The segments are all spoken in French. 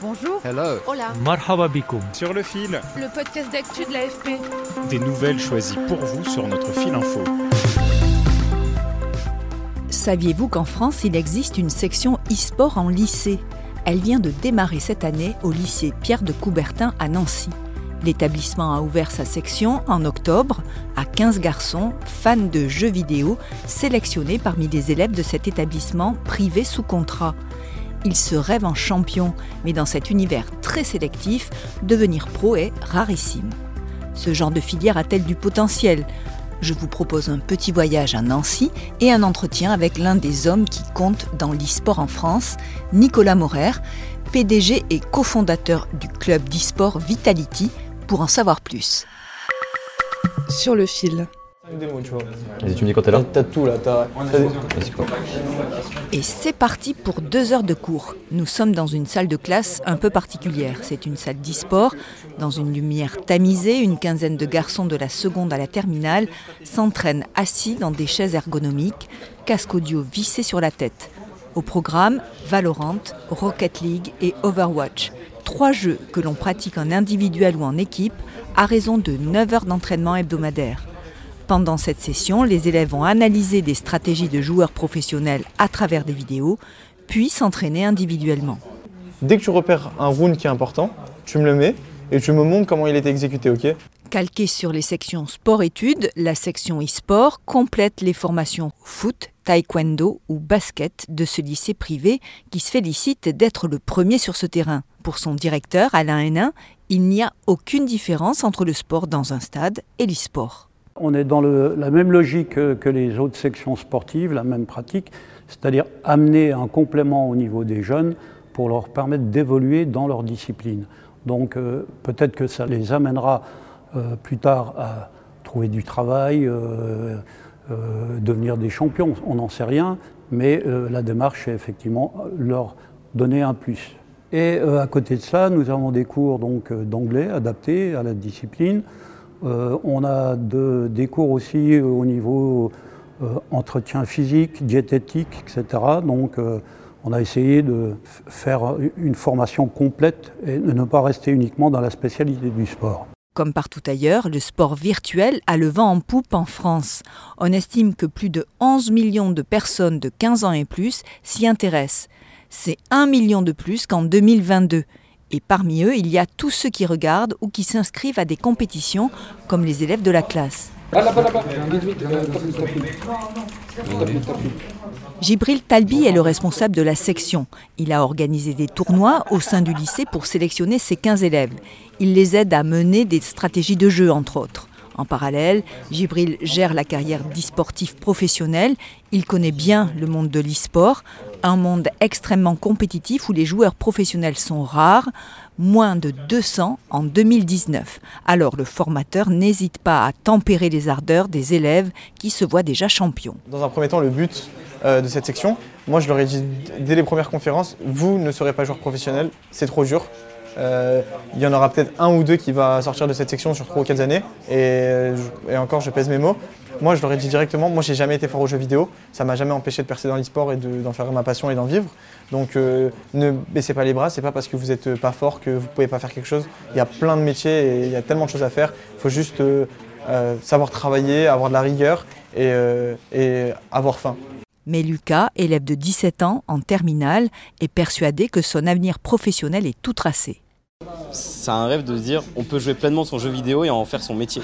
Bonjour. Hello. Hola. Marhaba bikoum. Sur le fil, Le podcast d'actu de l'AFP. des nouvelles choisies pour vous sur notre fil info. Saviez-vous qu'en France, il existe une section e-sport en lycée? Elle vient de démarrer cette année au lycée Pierre de Coubertin à Nancy. L'établissement a ouvert sa section en octobre à 15 garçons fans de jeux vidéo sélectionnés parmi les élèves de cet établissement privé sous contrat. Ils se rêvent en champion, mais dans cet univers très sélectif, devenir pro est rarissime. Ce genre de filière a-t-elle du potentiel? Je vous propose un petit voyage à Nancy et un entretien avec l'un des hommes qui compte dans l'e-sport en France, Nicolas Morer, PDG et cofondateur du club d'e-sport Vitality, pour en savoir plus. Sur le fil. Vas-y, tu me dis quand t'es là T'as tout là, t'as. Vas-y, quoi. Et c'est parti pour deux heures de cours. Nous sommes dans une salle de classe un peu particulière. C'est une salle d'e-sport. Dans une lumière tamisée, une quinzaine de garçons de la seconde à la terminale s'entraînent assis dans des chaises ergonomiques, casque audio vissé sur la tête. Au programme, Valorant, Rocket League et Overwatch. Trois jeux que l'on pratique en individuel ou en équipe à raison de 9 heures d'entraînement hebdomadaire. Pendant cette session, les élèves vont analyser des stratégies de joueurs professionnels à travers des vidéos, puis s'entraîner individuellement. Dès que tu repères un round qui est important, tu me le mets et tu me montres comment il était exécuté, ok? Calquée sur les sections sport-études, la section e-sport complète les formations foot, taekwondo ou basket de ce lycée privé qui se félicite d'être le premier sur ce terrain. Pour son directeur, Alain Hénin, il n'y a aucune différence entre le sport dans un stade et l'e-sport. On est dans la même logique que, les autres sections sportives, la même pratique, c'est-à-dire amener un complément au niveau des jeunes pour leur permettre d'évoluer dans leur discipline. Donc euh, peut-être que ça les amènera euh, plus tard à trouver du travail, euh, devenir des champions, on n'en sait rien, mais la démarche est effectivement leur donner un plus. Et à côté de cela, nous avons des cours d'anglais adaptés à la discipline. Euh, on a de- des cours aussi euh, au niveau euh, entretien physique, diététique, etc. Donc on a essayé de faire une formation complète et de ne pas rester uniquement dans la spécialité du sport. Comme partout ailleurs, le sport virtuel a le vent en poupe en France. On estime que plus de 11 millions de personnes de 15 ans et plus s'y intéressent. C'est 1 million de plus qu'en 2022. Et parmi eux, il y a tous ceux qui regardent ou qui s'inscrivent à des compétitions, comme les élèves de la classe. Gibril Talbi est le responsable de la section. Il a organisé des tournois au sein du lycée pour sélectionner ses 15 élèves. Il les aide à mener des stratégies de jeu, entre autres. En parallèle, Gibril gère la carrière d'e-sportif professionnel. Il connaît bien le monde de l'e-sport, un monde extrêmement compétitif où les joueurs professionnels sont rares, moins de 200 en 2019. Alors le formateur n'hésite pas à tempérer les ardeurs des élèves qui se voient déjà champions. Dans un premier temps, le but euh, de cette section, moi je leur ai dit dès les premières conférences, vous ne serez pas joueur professionnel, c'est trop dur. Euh, il y en aura peut-être un ou deux qui va sortir de cette section sur trois ou quatre années. Et, euh, et encore, je pèse mes mots. Moi, je leur ai dit directement, moi, j'ai jamais été fort aux jeux vidéo. Ça m'a jamais empêché de percer dans l'e-sport et de- d'en faire ma passion et d'en vivre. Donc, euh, ne baissez pas les bras. C'est pas parce que vous êtes pas fort que vous pouvez pas faire quelque chose. Il y a plein de métiers et il y a tellement de choses à faire. Il faut juste savoir travailler, avoir de la rigueur et, et avoir faim. Mais Lucas, élève de 17 ans en terminale, est persuadé que son avenir professionnel est tout tracé. C'est un rêve de se dire on peut jouer pleinement son jeu vidéo et en faire son métier.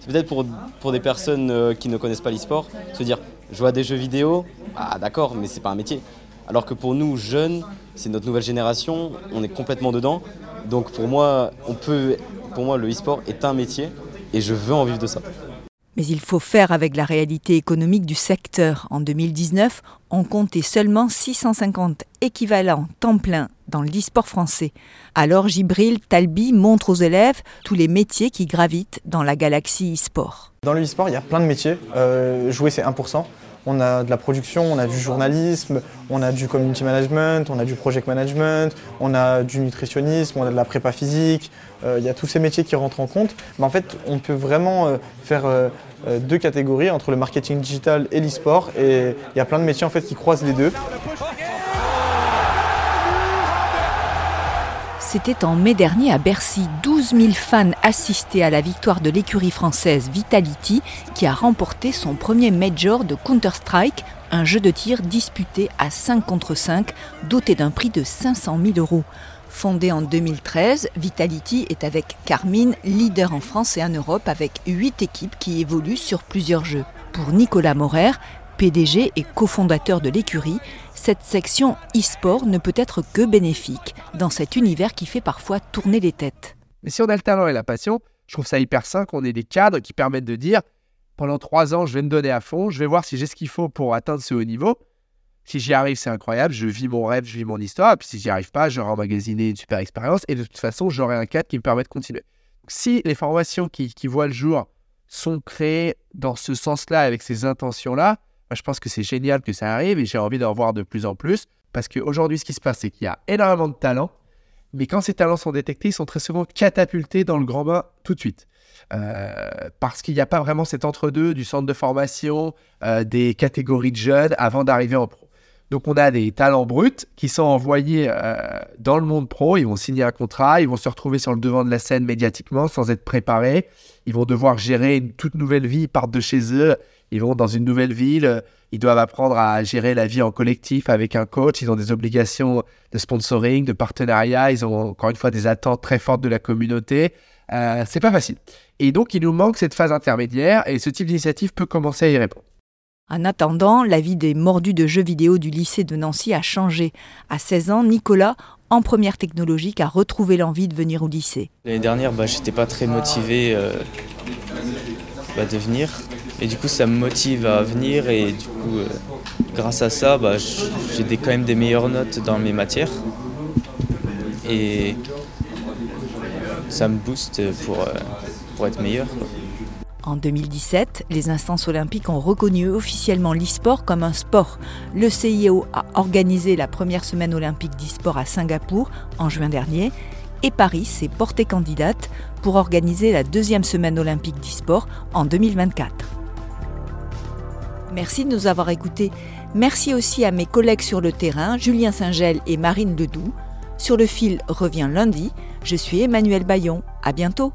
C'est peut-être pour, pour des personnes euh, qui ne connaissent pas l'e-sport, se dire jouer à des jeux vidéo, ah d'accord, mais c'est pas un métier. Alors que pour nous, jeunes, c'est notre nouvelle génération, on est complètement dedans. Donc pour moi, on peut, pour moi, le e-sport est un métier et je veux en vivre de ça. Mais il faut faire avec la réalité économique du secteur. En 2019, on comptait seulement 650 équivalents temps plein dans l'e-sport français. Alors Gibril Talbi montre aux élèves tous les métiers qui gravitent dans la galaxie e-sport. Dans le e-sport, il y a plein de métiers. Euh, jouer, c'est 1%. On a de la production, on a du journalisme, on a du community management, on a du project management, on a du nutritionnisme, on a de la prépa physique. Euh, il y a tous ces métiers qui rentrent en compte. Mais en fait, on peut vraiment euh, faire deux catégories entre le marketing digital et l'e-sport. Et il y a plein de métiers qui croisent les deux. C'était en mai dernier à Bercy. 12 000 fans assistaient à la victoire de l'écurie française Vitality qui a remporté son premier major de Counter-Strike, un jeu de tir disputé à 5 contre 5, doté d'un prix de 500 000 euros. Fondé en 2013, Vitality est avec Carmine leader en France et en Europe avec 8 équipes qui évoluent sur plusieurs jeux. Pour Nicolas Morer, PDG et cofondateur de l'écurie, cette section e-sport ne peut être que bénéfique dans cet univers qui fait parfois tourner les têtes. Mais si on a le talent et la passion, je trouve ça hyper sain qu'on ait des cadres qui permettent de dire pendant trois ans, je vais me donner à fond, je vais voir si j'ai ce qu'il faut pour atteindre ce haut niveau. Si j'y arrive, c'est incroyable, je vis mon rêve, je vis mon histoire. Et puis si j'y arrive pas, j'aurai emmagasiné une super expérience et de toute façon, j'aurai un cadre qui me permet de continuer. si les formations qui, qui voient le jour sont créées dans ce sens-là, avec ces intentions-là, je pense que c'est génial que ça arrive et j'ai envie d'en voir de plus en plus. Parce qu'aujourd'hui, ce qui se passe, c'est qu'il y a énormément de talents. Mais quand ces talents sont détectés, ils sont très souvent catapultés dans le grand bain tout de suite. Euh, parce qu'il n'y a pas vraiment cet entre-deux du centre de formation, euh, des catégories de jeunes avant d'arriver en pro. Donc on a des talents bruts qui sont envoyés euh, dans le monde pro, ils vont signer un contrat, ils vont se retrouver sur le devant de la scène médiatiquement sans être préparés, ils vont devoir gérer une toute nouvelle vie, ils partent de chez eux, ils vont dans une nouvelle ville, ils doivent apprendre à gérer la vie en collectif avec un coach, ils ont des obligations de sponsoring, de partenariat, ils ont encore une fois des attentes très fortes de la communauté. Euh, c'est pas facile. Et donc il nous manque cette phase intermédiaire et ce type d'initiative peut commencer à y répondre. En attendant, la vie des mordus de jeux vidéo du lycée de Nancy a changé. À 16 ans, Nicolas, en première technologique, a retrouvé l'envie de venir au lycée. L'année dernière, bah, j'étais pas très motivé euh, bah, de venir. Et du coup, ça me motive à venir et du coup, euh, grâce à ça, bah, j'ai quand même des meilleures notes dans mes matières. Et ça me booste pour, euh, pour être meilleur. En 2017, les instances olympiques ont reconnu officiellement l'e-sport comme un sport. Le CIO a organisé la première semaine olympique d'e-sport à Singapour en juin dernier et Paris s'est portée candidate pour organiser la deuxième semaine olympique d'e-sport en 2024. Merci de nous avoir écoutés. Merci aussi à mes collègues sur le terrain, Julien Saint-Gel et Marine Ledoux. Sur le fil revient lundi. Je suis Emmanuel Bayon. À bientôt.